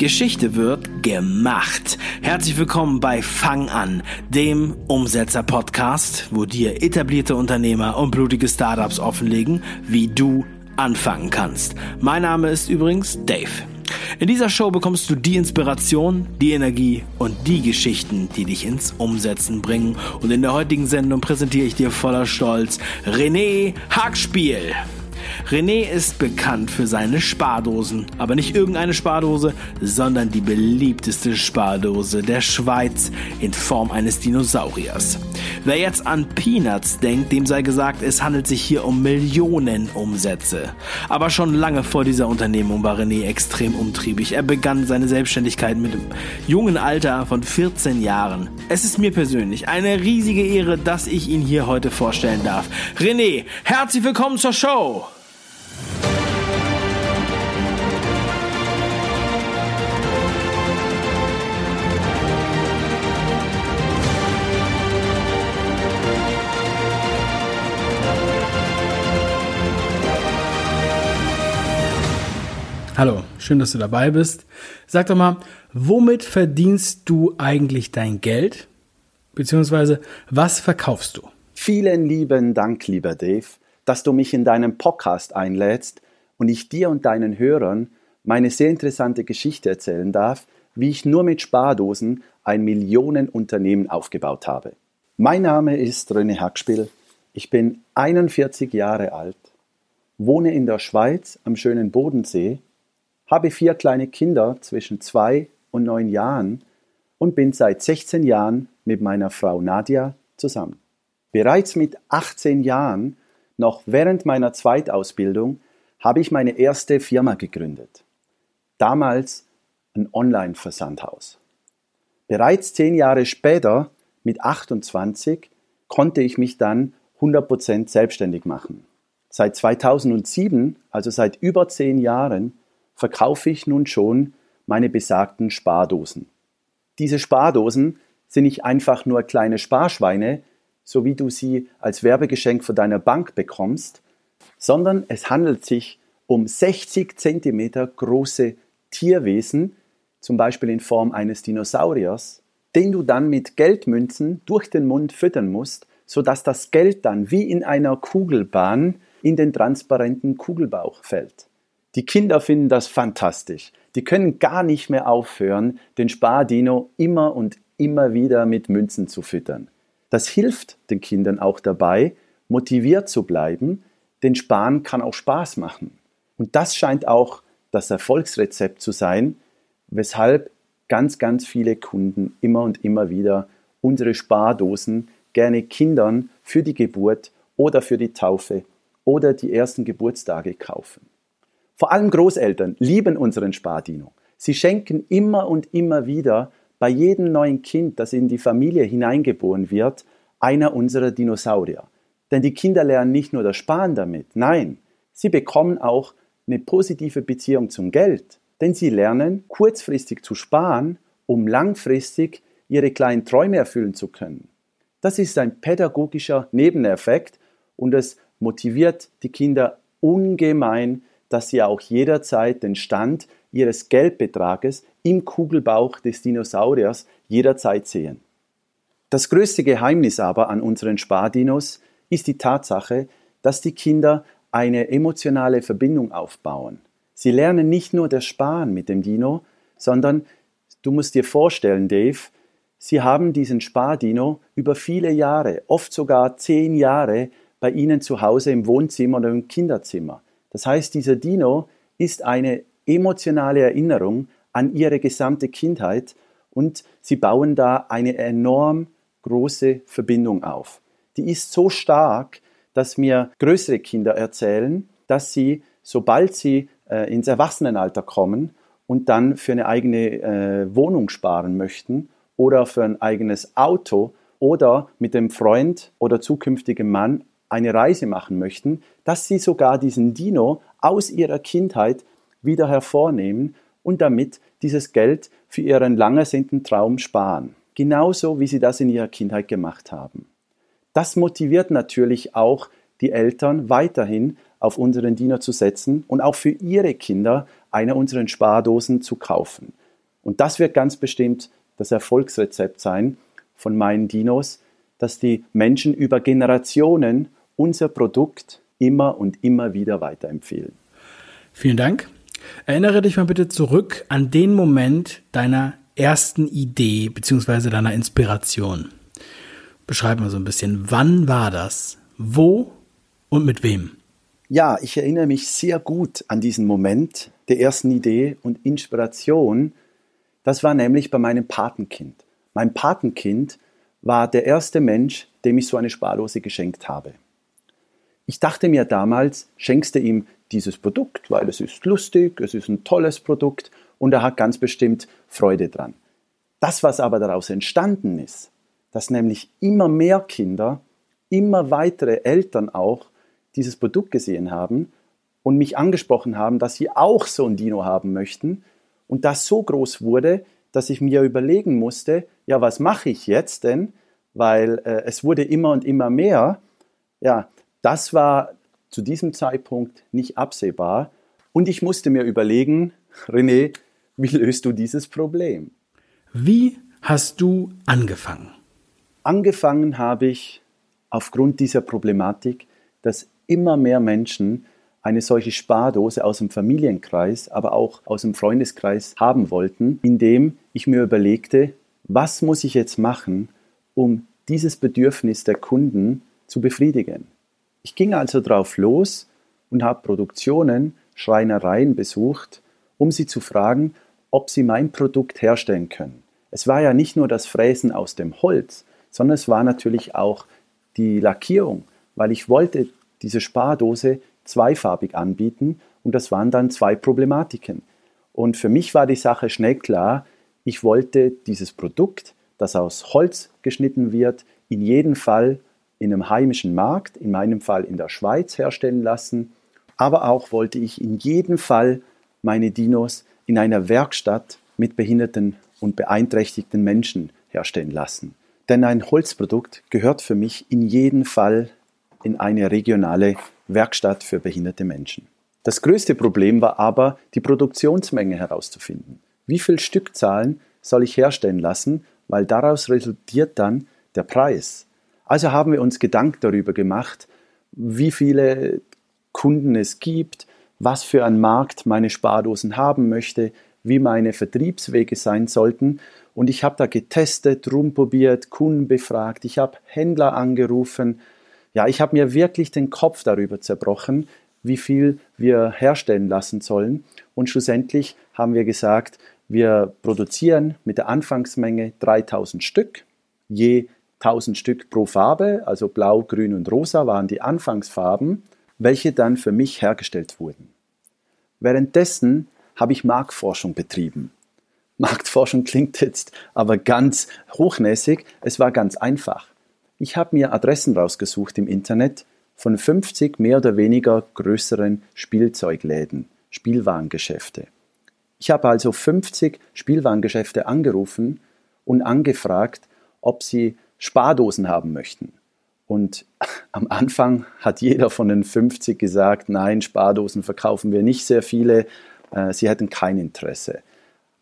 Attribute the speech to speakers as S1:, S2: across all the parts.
S1: Geschichte wird gemacht. Herzlich willkommen bei Fang an, dem Umsetzer-Podcast, wo dir etablierte Unternehmer und blutige Startups offenlegen, wie du anfangen kannst. Mein Name ist übrigens Dave. In dieser Show bekommst du die Inspiration, die Energie und die Geschichten, die dich ins Umsetzen bringen. Und in der heutigen Sendung präsentiere ich dir voller Stolz René Hackspiel. René ist bekannt für seine Spardosen, aber nicht irgendeine Spardose, sondern die beliebteste Spardose der Schweiz in Form eines Dinosauriers. Wer jetzt an Peanuts denkt, dem sei gesagt, es handelt sich hier um Millionen Umsätze. Aber schon lange vor dieser Unternehmung war René extrem umtriebig. Er begann seine Selbstständigkeit mit dem jungen Alter von 14 Jahren. Es ist mir persönlich eine riesige Ehre, dass ich ihn hier heute vorstellen darf. René, herzlich willkommen zur Show! Hallo, schön, dass du dabei bist. Sag doch mal, womit verdienst du eigentlich dein Geld? Beziehungsweise, was verkaufst du?
S2: Vielen lieben Dank, lieber Dave, dass du mich in deinen Podcast einlädst und ich dir und deinen Hörern meine sehr interessante Geschichte erzählen darf, wie ich nur mit Spardosen ein Millionenunternehmen aufgebaut habe. Mein Name ist René Hackspiel. Ich bin 41 Jahre alt, wohne in der Schweiz am schönen Bodensee habe vier kleine Kinder zwischen zwei und neun Jahren und bin seit 16 Jahren mit meiner Frau Nadia zusammen. Bereits mit 18 Jahren, noch während meiner Zweitausbildung, habe ich meine erste Firma gegründet. Damals ein Online-Versandhaus. Bereits zehn Jahre später, mit 28, konnte ich mich dann 100% selbstständig machen. Seit 2007, also seit über zehn Jahren, verkaufe ich nun schon meine besagten Spardosen. Diese Spardosen sind nicht einfach nur kleine Sparschweine, so wie du sie als Werbegeschenk von deiner Bank bekommst, sondern es handelt sich um 60 cm große Tierwesen, zum Beispiel in Form eines Dinosauriers, den du dann mit Geldmünzen durch den Mund füttern musst, sodass das Geld dann wie in einer Kugelbahn in den transparenten Kugelbauch fällt. Die Kinder finden das fantastisch. Die können gar nicht mehr aufhören, den Spardino immer und immer wieder mit Münzen zu füttern. Das hilft den Kindern auch dabei, motiviert zu bleiben, denn Sparen kann auch Spaß machen. Und das scheint auch das Erfolgsrezept zu sein, weshalb ganz, ganz viele Kunden immer und immer wieder unsere Spardosen gerne Kindern für die Geburt oder für die Taufe oder die ersten Geburtstage kaufen. Vor allem Großeltern lieben unseren Spardino. Sie schenken immer und immer wieder bei jedem neuen Kind, das in die Familie hineingeboren wird, einer unserer Dinosaurier. Denn die Kinder lernen nicht nur das Sparen damit, nein, sie bekommen auch eine positive Beziehung zum Geld. Denn sie lernen kurzfristig zu sparen, um langfristig ihre kleinen Träume erfüllen zu können. Das ist ein pädagogischer Nebeneffekt und es motiviert die Kinder ungemein, dass sie auch jederzeit den Stand ihres Geldbetrages im Kugelbauch des Dinosauriers jederzeit sehen. Das größte Geheimnis aber an unseren Spardinos ist die Tatsache, dass die Kinder eine emotionale Verbindung aufbauen. Sie lernen nicht nur das Sparen mit dem Dino, sondern du musst dir vorstellen, Dave, sie haben diesen Spardino über viele Jahre, oft sogar zehn Jahre, bei ihnen zu Hause im Wohnzimmer oder im Kinderzimmer. Das heißt, dieser Dino ist eine emotionale Erinnerung an ihre gesamte Kindheit und sie bauen da eine enorm große Verbindung auf. Die ist so stark, dass mir größere Kinder erzählen, dass sie, sobald sie äh, ins Erwachsenenalter kommen und dann für eine eigene äh, Wohnung sparen möchten oder für ein eigenes Auto oder mit dem Freund oder zukünftigen Mann eine Reise machen möchten, dass sie sogar diesen Dino aus ihrer Kindheit wieder hervornehmen und damit dieses Geld für ihren langersehnten Traum sparen. Genauso wie sie das in ihrer Kindheit gemacht haben. Das motiviert natürlich auch die Eltern weiterhin auf unseren Dino zu setzen und auch für ihre Kinder eine unserer Spardosen zu kaufen. Und das wird ganz bestimmt das Erfolgsrezept sein von meinen Dinos, dass die Menschen über Generationen unser Produkt immer und immer wieder weiterempfehlen.
S1: Vielen Dank. Erinnere dich mal bitte zurück an den Moment deiner ersten Idee bzw. deiner Inspiration. Beschreib mal so ein bisschen, wann war das? Wo und mit wem?
S2: Ja, ich erinnere mich sehr gut an diesen Moment der ersten Idee und Inspiration. Das war nämlich bei meinem Patenkind. Mein Patenkind war der erste Mensch, dem ich so eine Spardose geschenkt habe. Ich dachte mir damals, schenkst du ihm dieses Produkt, weil es ist lustig, es ist ein tolles Produkt und er hat ganz bestimmt Freude dran. Das, was aber daraus entstanden ist, dass nämlich immer mehr Kinder, immer weitere Eltern auch dieses Produkt gesehen haben und mich angesprochen haben, dass sie auch so ein Dino haben möchten und das so groß wurde, dass ich mir überlegen musste, ja, was mache ich jetzt denn? Weil äh, es wurde immer und immer mehr. Ja, das war zu diesem Zeitpunkt nicht absehbar. Und ich musste mir überlegen, René, wie löst du dieses Problem?
S1: Wie hast du angefangen?
S2: Angefangen habe ich aufgrund dieser Problematik, dass immer mehr Menschen eine solche Spardose aus dem Familienkreis, aber auch aus dem Freundeskreis haben wollten, indem ich mir überlegte, was muss ich jetzt machen, um dieses Bedürfnis der Kunden zu befriedigen. Ich ging also drauf los und habe Produktionen, Schreinereien besucht, um sie zu fragen, ob sie mein Produkt herstellen können. Es war ja nicht nur das Fräsen aus dem Holz, sondern es war natürlich auch die Lackierung, weil ich wollte diese Spardose zweifarbig anbieten und das waren dann zwei Problematiken. Und für mich war die Sache schnell klar, ich wollte dieses Produkt, das aus Holz geschnitten wird, in jedem Fall in einem heimischen Markt, in meinem Fall in der Schweiz, herstellen lassen. Aber auch wollte ich in jedem Fall meine Dinos in einer Werkstatt mit behinderten und beeinträchtigten Menschen herstellen lassen. Denn ein Holzprodukt gehört für mich in jedem Fall in eine regionale Werkstatt für behinderte Menschen. Das größte Problem war aber, die Produktionsmenge herauszufinden. Wie viel Stückzahlen soll ich herstellen lassen, weil daraus resultiert dann der Preis. Also haben wir uns Gedanken darüber gemacht, wie viele Kunden es gibt, was für einen Markt meine Spardosen haben möchte, wie meine Vertriebswege sein sollten. Und ich habe da getestet, rumprobiert, Kunden befragt, ich habe Händler angerufen. Ja, ich habe mir wirklich den Kopf darüber zerbrochen, wie viel wir herstellen lassen sollen. Und schlussendlich haben wir gesagt, wir produzieren mit der Anfangsmenge 3000 Stück, je 1000 Stück pro Farbe, also blau, grün und rosa waren die Anfangsfarben, welche dann für mich hergestellt wurden. Währenddessen habe ich Marktforschung betrieben. Marktforschung klingt jetzt aber ganz hochnäsig, es war ganz einfach. Ich habe mir Adressen rausgesucht im Internet von 50 mehr oder weniger größeren Spielzeugläden, Spielwarengeschäfte. Ich habe also 50 Spielwarengeschäfte angerufen und angefragt, ob sie Spardosen haben möchten. Und am Anfang hat jeder von den 50 gesagt, nein, Spardosen verkaufen wir nicht sehr viele, äh, sie hätten kein Interesse.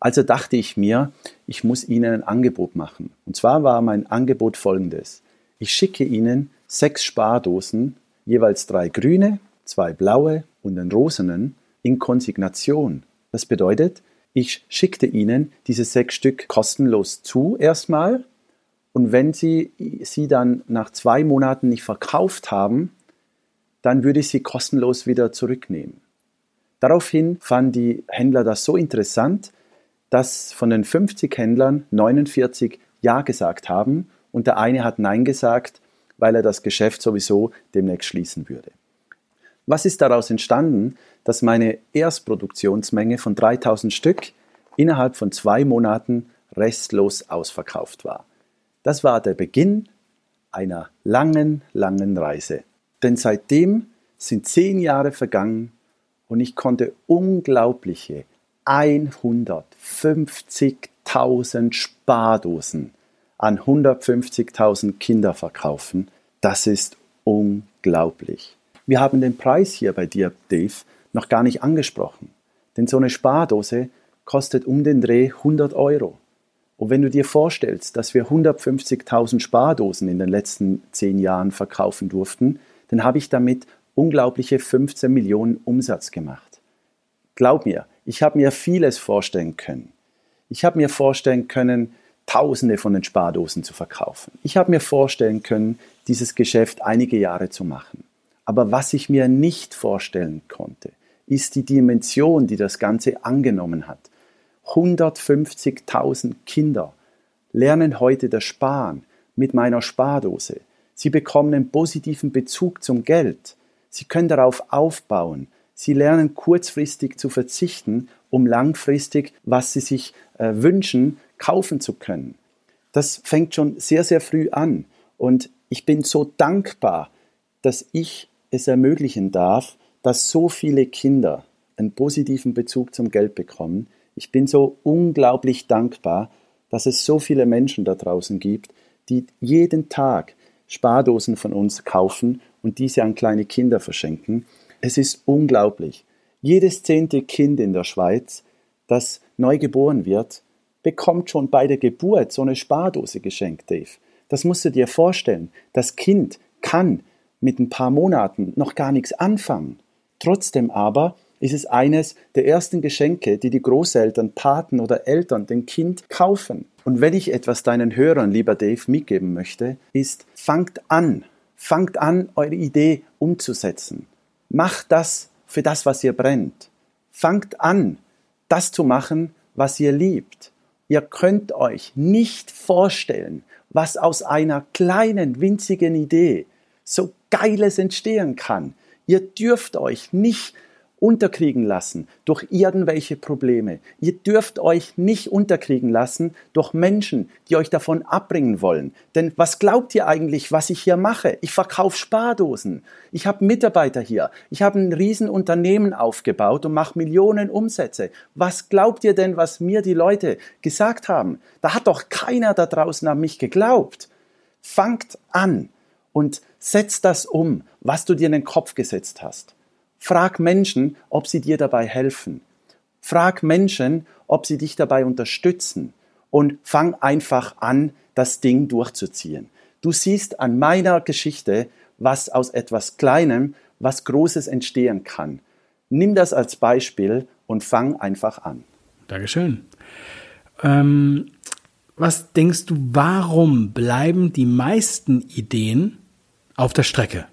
S2: Also dachte ich mir, ich muss Ihnen ein Angebot machen. Und zwar war mein Angebot folgendes. Ich schicke Ihnen sechs Spardosen, jeweils drei grüne, zwei blaue und einen rosenen, in Konsignation. Das bedeutet, ich schickte Ihnen diese sechs Stück kostenlos zu erstmal und wenn Sie sie dann nach zwei Monaten nicht verkauft haben, dann würde ich sie kostenlos wieder zurücknehmen. Daraufhin fanden die Händler das so interessant, dass von den 50 Händlern 49 Ja gesagt haben und der eine hat Nein gesagt, weil er das Geschäft sowieso demnächst schließen würde. Was ist daraus entstanden, dass meine Erstproduktionsmenge von 3000 Stück innerhalb von zwei Monaten restlos ausverkauft war. Das war der Beginn einer langen, langen Reise. Denn seitdem sind zehn Jahre vergangen und ich konnte unglaubliche 150.000 Spardosen an 150.000 Kinder verkaufen. Das ist unglaublich. Wir haben den Preis hier bei dir, Dave, noch gar nicht angesprochen. Denn so eine Spardose kostet um den Dreh 100 Euro. Und wenn du dir vorstellst, dass wir 150.000 Spardosen in den letzten zehn Jahren verkaufen durften, dann habe ich damit unglaubliche 15 Millionen Umsatz gemacht. Glaub mir, ich habe mir vieles vorstellen können. Ich habe mir vorstellen können, Tausende von den Spardosen zu verkaufen. Ich habe mir vorstellen können, dieses Geschäft einige Jahre zu machen. Aber was ich mir nicht vorstellen konnte, ist die Dimension, die das Ganze angenommen hat. 150.000 Kinder lernen heute das Sparen mit meiner Spardose. Sie bekommen einen positiven Bezug zum Geld. Sie können darauf aufbauen. Sie lernen kurzfristig zu verzichten, um langfristig, was sie sich äh, wünschen, kaufen zu können. Das fängt schon sehr, sehr früh an. Und ich bin so dankbar, dass ich es ermöglichen darf, dass so viele Kinder einen positiven Bezug zum Geld bekommen, ich bin so unglaublich dankbar, dass es so viele Menschen da draußen gibt, die jeden Tag Spardosen von uns kaufen und diese an kleine Kinder verschenken. Es ist unglaublich. Jedes zehnte Kind in der Schweiz, das neu geboren wird, bekommt schon bei der Geburt so eine Spardose geschenkt, Dave. Das musst du dir vorstellen. Das Kind kann mit ein paar Monaten noch gar nichts anfangen. Trotzdem aber ist es eines der ersten Geschenke, die die Großeltern, Paten oder Eltern dem Kind kaufen. Und wenn ich etwas deinen Hörern, lieber Dave, mitgeben möchte, ist, fangt an, fangt an, eure Idee umzusetzen. Macht das für das, was ihr brennt. Fangt an, das zu machen, was ihr liebt. Ihr könnt euch nicht vorstellen, was aus einer kleinen, winzigen Idee so Geiles entstehen kann. Ihr dürft euch nicht unterkriegen lassen durch irgendwelche Probleme. Ihr dürft euch nicht unterkriegen lassen durch Menschen, die euch davon abbringen wollen. Denn was glaubt ihr eigentlich, was ich hier mache? Ich verkaufe Spardosen. Ich habe Mitarbeiter hier. Ich habe ein Riesenunternehmen aufgebaut und mache Millionen Umsätze. Was glaubt ihr denn, was mir die Leute gesagt haben? Da hat doch keiner da draußen an mich geglaubt. Fangt an und setzt das um, was du dir in den Kopf gesetzt hast. Frag Menschen, ob sie dir dabei helfen. Frag Menschen, ob sie dich dabei unterstützen. Und fang einfach an, das Ding durchzuziehen. Du siehst an meiner Geschichte, was aus etwas Kleinem, was Großes entstehen kann. Nimm das als Beispiel und fang einfach an.
S1: Dankeschön. Ähm, was denkst du, warum bleiben die meisten Ideen auf der Strecke?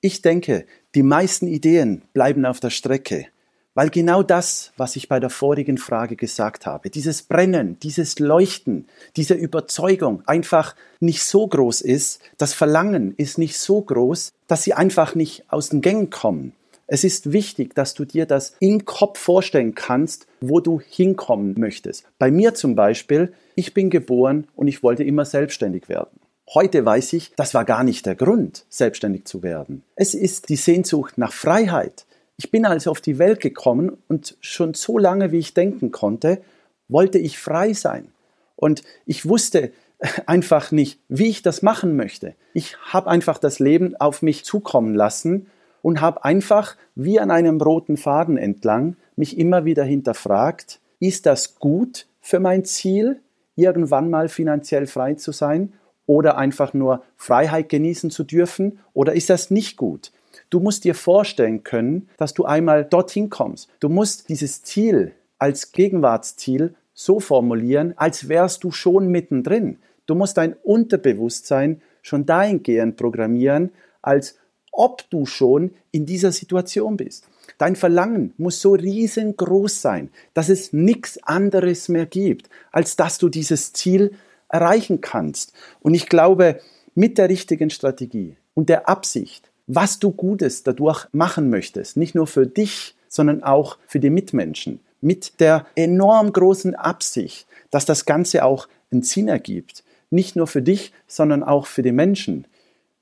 S2: Ich denke, die meisten Ideen bleiben auf der Strecke, weil genau das, was ich bei der vorigen Frage gesagt habe, dieses Brennen, dieses Leuchten, diese Überzeugung einfach nicht so groß ist, das Verlangen ist nicht so groß, dass sie einfach nicht aus den Gängen kommen. Es ist wichtig, dass du dir das im Kopf vorstellen kannst, wo du hinkommen möchtest. Bei mir zum Beispiel, ich bin geboren und ich wollte immer selbstständig werden. Heute weiß ich, das war gar nicht der Grund, selbstständig zu werden. Es ist die Sehnsucht nach Freiheit. Ich bin also auf die Welt gekommen und schon so lange, wie ich denken konnte, wollte ich frei sein. Und ich wusste einfach nicht, wie ich das machen möchte. Ich habe einfach das Leben auf mich zukommen lassen und habe einfach wie an einem roten Faden entlang mich immer wieder hinterfragt, ist das gut für mein Ziel, irgendwann mal finanziell frei zu sein? Oder einfach nur Freiheit genießen zu dürfen? Oder ist das nicht gut? Du musst dir vorstellen können, dass du einmal dorthin kommst. Du musst dieses Ziel als Gegenwartsziel so formulieren, als wärst du schon mittendrin. Du musst dein Unterbewusstsein schon dahingehend programmieren, als ob du schon in dieser Situation bist. Dein Verlangen muss so riesengroß sein, dass es nichts anderes mehr gibt, als dass du dieses Ziel erreichen kannst. Und ich glaube, mit der richtigen Strategie und der Absicht, was du Gutes dadurch machen möchtest, nicht nur für dich, sondern auch für die Mitmenschen, mit der enorm großen Absicht, dass das Ganze auch einen Sinn ergibt, nicht nur für dich, sondern auch für die Menschen.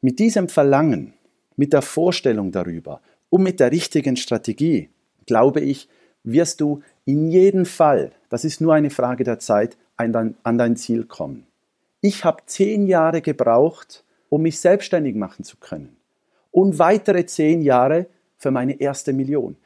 S2: Mit diesem Verlangen, mit der Vorstellung darüber und mit der richtigen Strategie, glaube ich, wirst du in jedem Fall, das ist nur eine Frage der Zeit, an dein, an dein Ziel kommen. Ich habe zehn Jahre gebraucht, um mich selbstständig machen zu können. Und weitere zehn Jahre für meine erste Million.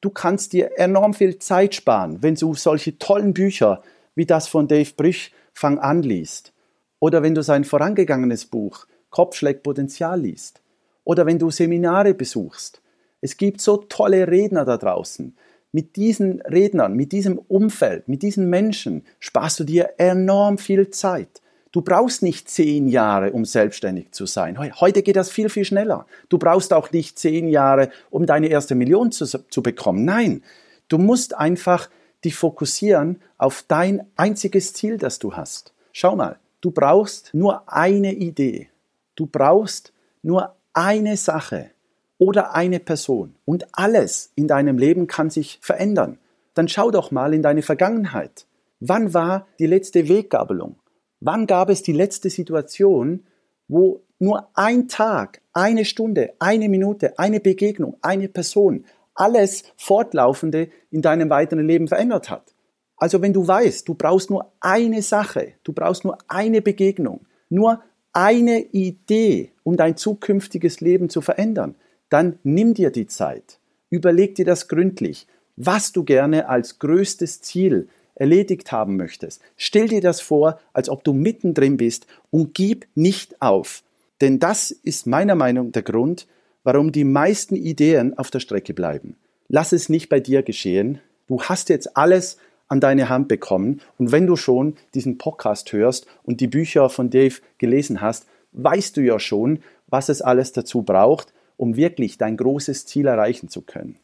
S2: Du kannst dir enorm viel Zeit sparen, wenn du solche tollen Bücher wie das von Dave Brüch Fang an liest. Oder wenn du sein vorangegangenes Buch Kopfschläg Potenzial liest. Oder wenn du Seminare besuchst. Es gibt so tolle Redner da draußen. Mit diesen Rednern, mit diesem Umfeld, mit diesen Menschen sparst du dir enorm viel Zeit. Du brauchst nicht zehn Jahre, um selbstständig zu sein. Heute geht das viel, viel schneller. Du brauchst auch nicht zehn Jahre, um deine erste Million zu, zu bekommen. Nein, du musst einfach dich fokussieren auf dein einziges Ziel, das du hast. Schau mal, du brauchst nur eine Idee. Du brauchst nur eine Sache oder eine Person. Und alles in deinem Leben kann sich verändern. Dann schau doch mal in deine Vergangenheit. Wann war die letzte Weggabelung? Wann gab es die letzte Situation, wo nur ein Tag, eine Stunde, eine Minute, eine Begegnung, eine Person alles Fortlaufende in deinem weiteren Leben verändert hat? Also wenn du weißt, du brauchst nur eine Sache, du brauchst nur eine Begegnung, nur eine Idee, um dein zukünftiges Leben zu verändern, dann nimm dir die Zeit, überleg dir das gründlich, was du gerne als größtes Ziel erledigt haben möchtest. Stell dir das vor, als ob du mittendrin bist und gib nicht auf. Denn das ist meiner Meinung nach der Grund, warum die meisten Ideen auf der Strecke bleiben. Lass es nicht bei dir geschehen. Du hast jetzt alles an deine Hand bekommen und wenn du schon diesen Podcast hörst und die Bücher von Dave gelesen hast, weißt du ja schon, was es alles dazu braucht, um wirklich dein großes Ziel erreichen zu können.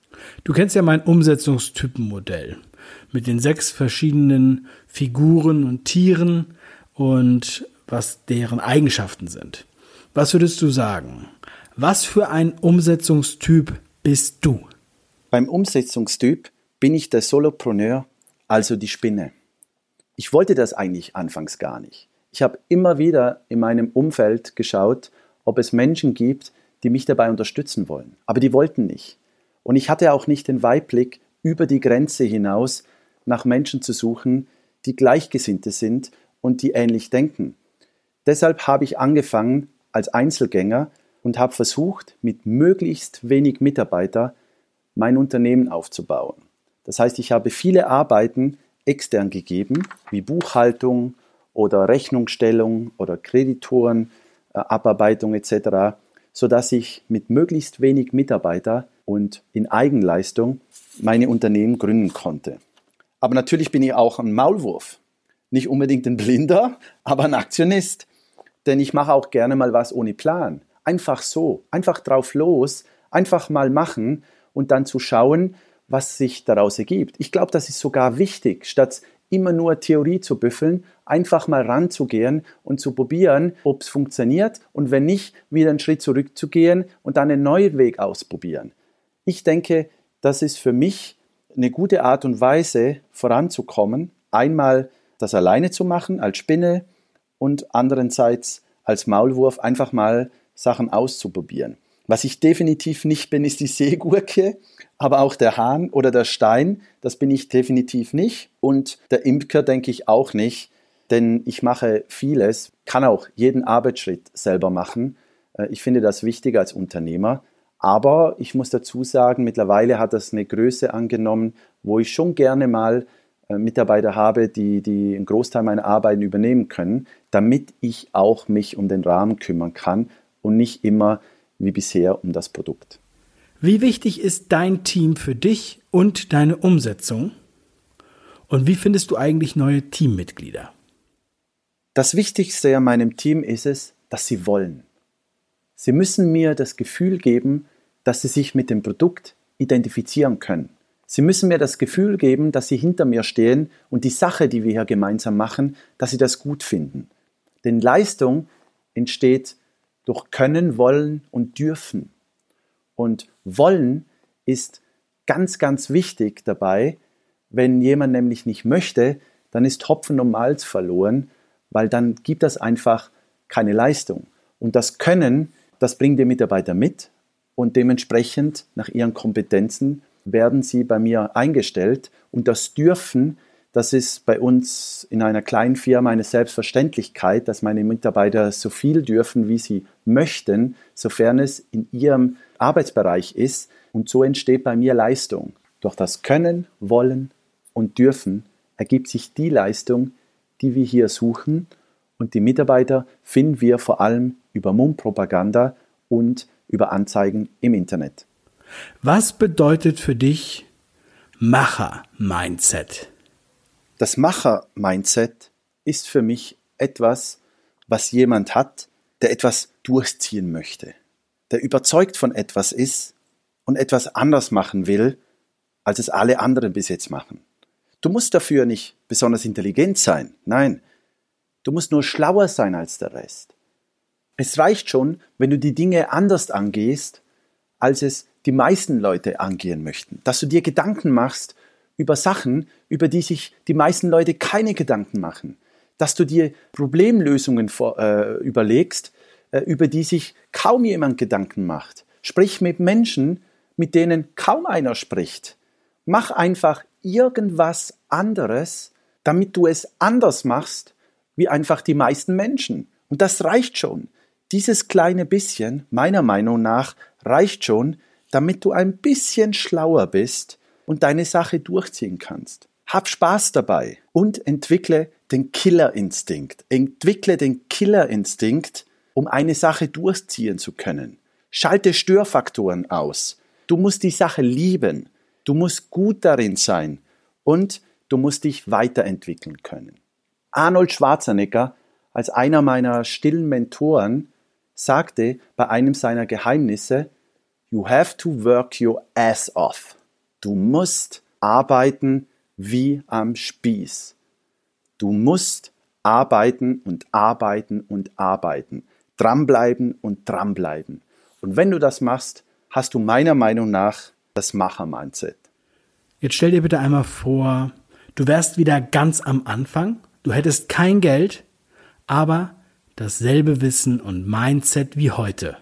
S1: Du kennst ja mein Umsetzungstypenmodell mit den sechs verschiedenen Figuren und Tieren und was deren Eigenschaften sind. Was würdest du sagen? Was für ein Umsetzungstyp bist du?
S2: Beim Umsetzungstyp bin ich der Solopreneur, also die Spinne. Ich wollte das eigentlich anfangs gar nicht. Ich habe immer wieder in meinem Umfeld geschaut, ob es Menschen gibt, die mich dabei unterstützen wollen. Aber die wollten nicht. Und ich hatte auch nicht den Weitblick, über die Grenze hinaus nach Menschen zu suchen, die Gleichgesinnte sind und die ähnlich denken. Deshalb habe ich angefangen als Einzelgänger und habe versucht, mit möglichst wenig Mitarbeiter mein Unternehmen aufzubauen. Das heißt, ich habe viele Arbeiten extern gegeben, wie Buchhaltung oder Rechnungsstellung oder Kreditoren, äh, Abarbeitung etc sodass ich mit möglichst wenig Mitarbeiter und in Eigenleistung meine Unternehmen gründen konnte. Aber natürlich bin ich auch ein Maulwurf. Nicht unbedingt ein Blinder, aber ein Aktionist. Denn ich mache auch gerne mal was ohne Plan. Einfach so, einfach drauf los, einfach mal machen und dann zu schauen, was sich daraus ergibt. Ich glaube, das ist sogar wichtig, statt immer nur Theorie zu büffeln, einfach mal ranzugehen und zu probieren, ob es funktioniert und wenn nicht, wieder einen Schritt zurückzugehen und dann einen neuen Weg ausprobieren. Ich denke, das ist für mich eine gute Art und Weise voranzukommen, einmal das alleine zu machen als Spinne und andererseits als Maulwurf einfach mal Sachen auszuprobieren. Was ich definitiv nicht bin, ist die Seegurke, aber auch der Hahn oder der Stein, das bin ich definitiv nicht. Und der Imker denke ich auch nicht, denn ich mache vieles, kann auch jeden Arbeitsschritt selber machen. Äh, ich finde das wichtig als Unternehmer. Aber ich muss dazu sagen, mittlerweile hat das eine Größe angenommen, wo ich schon gerne mal äh, Mitarbeiter habe, die, die einen Großteil meiner Arbeiten übernehmen können, damit ich auch mich um den Rahmen kümmern kann und nicht immer wie bisher um das Produkt.
S1: Wie wichtig ist dein Team für dich und deine Umsetzung? Und wie findest du eigentlich neue Teammitglieder?
S2: Das Wichtigste an meinem Team ist es, dass sie wollen. Sie müssen mir das Gefühl geben, dass sie sich mit dem Produkt identifizieren können. Sie müssen mir das Gefühl geben, dass sie hinter mir stehen und die Sache, die wir hier gemeinsam machen, dass sie das gut finden. Denn Leistung entsteht durch Können, Wollen und Dürfen. Und Wollen ist ganz, ganz wichtig dabei. Wenn jemand nämlich nicht möchte, dann ist Hopfen und Malz verloren weil dann gibt das einfach keine Leistung. Und das Können, das bringen die Mitarbeiter mit und dementsprechend nach ihren Kompetenzen werden sie bei mir eingestellt und das Dürfen, das ist bei uns in einer kleinen Firma eine Selbstverständlichkeit, dass meine Mitarbeiter so viel dürfen, wie sie möchten, sofern es in ihrem Arbeitsbereich ist. Und so entsteht bei mir Leistung. Durch das Können, Wollen und Dürfen ergibt sich die Leistung, die wir hier suchen und die Mitarbeiter finden wir vor allem über Mundpropaganda und über Anzeigen im Internet.
S1: Was bedeutet für dich Macher-Mindset?
S2: Das Macher-Mindset ist für mich etwas, was jemand hat, der etwas durchziehen möchte, der überzeugt von etwas ist und etwas anders machen will, als es alle anderen bis jetzt machen. Du musst dafür nicht besonders intelligent sein, nein, du musst nur schlauer sein als der Rest. Es reicht schon, wenn du die Dinge anders angehst, als es die meisten Leute angehen möchten, dass du dir Gedanken machst über Sachen, über die sich die meisten Leute keine Gedanken machen, dass du dir Problemlösungen vor, äh, überlegst, äh, über die sich kaum jemand Gedanken macht. Sprich mit Menschen, mit denen kaum einer spricht. Mach einfach irgendwas anderes, damit du es anders machst, wie einfach die meisten Menschen. Und das reicht schon. Dieses kleine bisschen, meiner Meinung nach, reicht schon, damit du ein bisschen schlauer bist und deine Sache durchziehen kannst. Hab Spaß dabei und entwickle den Killerinstinkt. Entwickle den Killerinstinkt, um eine Sache durchziehen zu können. Schalte Störfaktoren aus. Du musst die Sache lieben. Du musst gut darin sein und du musst dich weiterentwickeln können. Arnold Schwarzenegger, als einer meiner stillen Mentoren, sagte bei einem seiner Geheimnisse, You have to work your ass off. Du musst arbeiten wie am Spieß. Du musst arbeiten und arbeiten und arbeiten. Dranbleiben und dranbleiben. Und wenn du das machst, hast du meiner Meinung nach das Macher-Mindset.
S1: Jetzt stell dir bitte einmal vor, du wärst wieder ganz am Anfang, du hättest kein Geld, aber dasselbe Wissen und Mindset wie heute.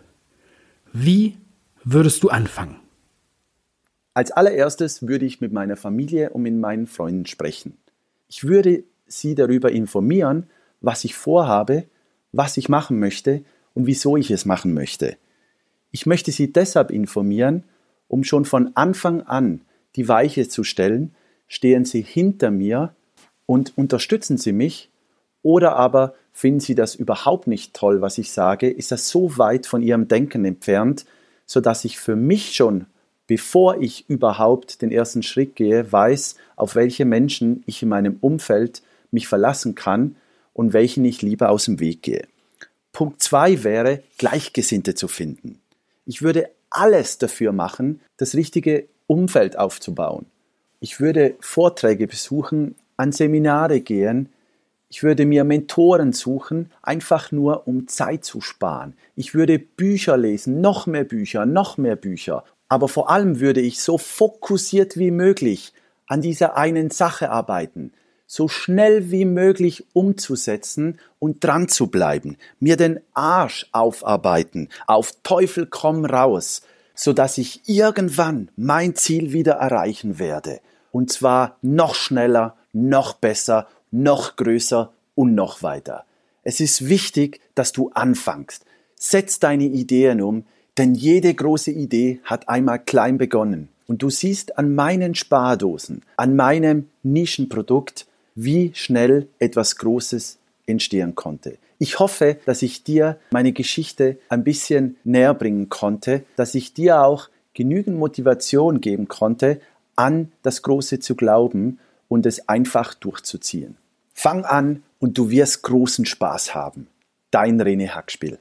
S1: Wie würdest du anfangen?
S2: Als allererstes würde ich mit meiner Familie und mit meinen Freunden sprechen. Ich würde sie darüber informieren, was ich vorhabe, was ich machen möchte und wieso ich es machen möchte. Ich möchte sie deshalb informieren, um schon von Anfang an die Weiche zu stellen, stehen sie hinter mir und unterstützen sie mich oder aber finden sie das überhaupt nicht toll, was ich sage, ist das so weit von ihrem Denken entfernt, sodass ich für mich schon, bevor ich überhaupt den ersten Schritt gehe, weiß, auf welche Menschen ich in meinem Umfeld mich verlassen kann und welchen ich lieber aus dem Weg gehe. Punkt zwei wäre, Gleichgesinnte zu finden. Ich würde alles dafür machen, das richtige Umfeld aufzubauen. Ich würde Vorträge besuchen, an Seminare gehen, ich würde mir Mentoren suchen, einfach nur um Zeit zu sparen. Ich würde Bücher lesen, noch mehr Bücher, noch mehr Bücher. Aber vor allem würde ich so fokussiert wie möglich an dieser einen Sache arbeiten, so schnell wie möglich umzusetzen und dran zu bleiben, mir den Arsch aufarbeiten, auf Teufel komm raus, so dass ich irgendwann mein Ziel wieder erreichen werde. Und zwar noch schneller, noch besser noch größer und noch weiter. Es ist wichtig, dass du anfängst. Setz deine Ideen um, denn jede große Idee hat einmal klein begonnen. Und du siehst an meinen Spardosen, an meinem Nischenprodukt, wie schnell etwas Großes entstehen konnte. Ich hoffe, dass ich dir meine Geschichte ein bisschen näher bringen konnte, dass ich dir auch genügend Motivation geben konnte, an das Große zu glauben und es einfach durchzuziehen. Fang an und du wirst großen Spaß haben. Dein René Hackspiel.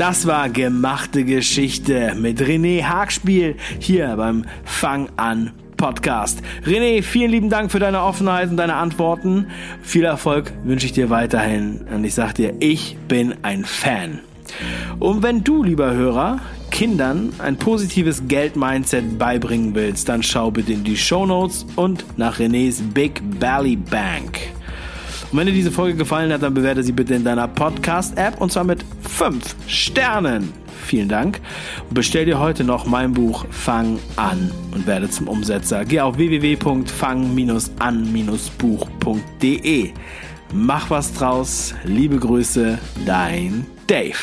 S1: Das war gemachte Geschichte mit René Hackspiel hier beim Fang an Podcast. René, vielen lieben Dank für deine Offenheit und deine Antworten. Viel Erfolg wünsche ich dir weiterhin. Und ich sage dir, ich bin ein Fan. Und wenn du, lieber Hörer, Kindern ein positives Geld-Mindset beibringen willst, dann schau bitte in die Show Notes und nach Renés Big Belly Bank. Und wenn dir diese Folge gefallen hat, dann bewerte sie bitte in deiner Podcast-App und zwar mit 5 Sternen. Vielen Dank. Und bestell dir heute noch mein Buch Fang an und werde zum Umsetzer. Geh auf www.fang-an-buch.de. Mach was draus. Liebe Grüße, dein Dave.